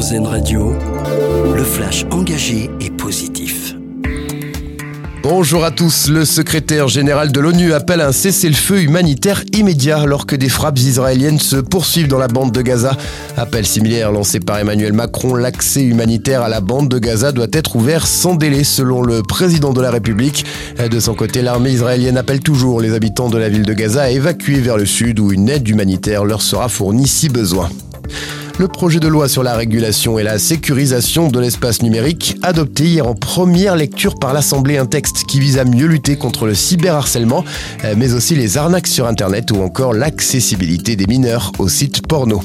Radio, le flash engagé et positif. Bonjour à tous. Le secrétaire général de l'ONU appelle un cessez-le-feu humanitaire immédiat alors que des frappes israéliennes se poursuivent dans la bande de Gaza. Appel similaire lancé par Emmanuel Macron, l'accès humanitaire à la bande de Gaza doit être ouvert sans délai selon le président de la République. De son côté, l'armée israélienne appelle toujours les habitants de la ville de Gaza à évacuer vers le sud où une aide humanitaire leur sera fournie si besoin. Le projet de loi sur la régulation et la sécurisation de l'espace numérique, adopté hier en première lecture par l'Assemblée, un texte qui vise à mieux lutter contre le cyberharcèlement, euh, mais aussi les arnaques sur Internet ou encore l'accessibilité des mineurs aux sites porno.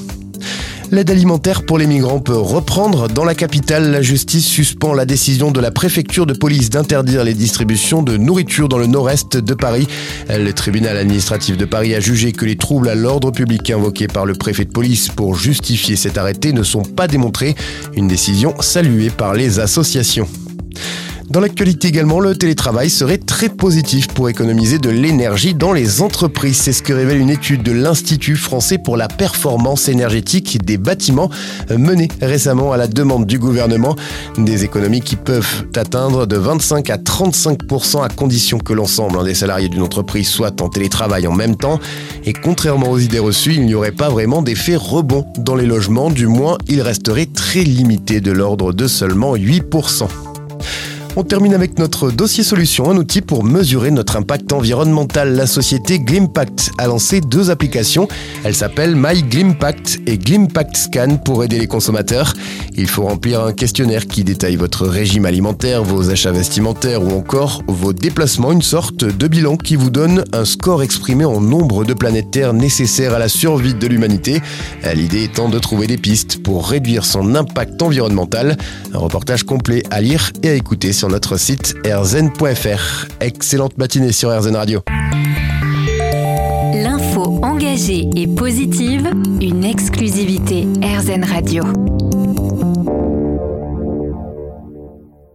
L'aide alimentaire pour les migrants peut reprendre. Dans la capitale, la justice suspend la décision de la préfecture de police d'interdire les distributions de nourriture dans le nord-est de Paris. Le tribunal administratif de Paris a jugé que les troubles à l'ordre public invoqués par le préfet de police pour justifier cet arrêté ne sont pas démontrés. Une décision saluée par les associations. Dans l'actualité également, le télétravail serait très positif pour économiser de l'énergie dans les entreprises. C'est ce que révèle une étude de l'Institut français pour la performance énergétique des bâtiments menée récemment à la demande du gouvernement. Des économies qui peuvent atteindre de 25 à 35% à condition que l'ensemble des salariés d'une entreprise soit en télétravail en même temps. Et contrairement aux idées reçues, il n'y aurait pas vraiment d'effet rebond dans les logements, du moins il resterait très limité de l'ordre de seulement 8 on termine avec notre dossier solution, un outil pour mesurer notre impact environnemental. La société Glimpact a lancé deux applications. Elles s'appellent My Glimpact et Glimpact Scan pour aider les consommateurs. Il faut remplir un questionnaire qui détaille votre régime alimentaire, vos achats vestimentaires ou encore vos déplacements, une sorte de bilan qui vous donne un score exprimé en nombre de planètes Terre nécessaires à la survie de l'humanité. L'idée étant de trouver des pistes pour réduire son impact environnemental. Un reportage complet à lire et à écouter notre site rzn.fr. Excellente matinée sur RZN Radio. L'info engagée et positive, une exclusivité RZN Radio.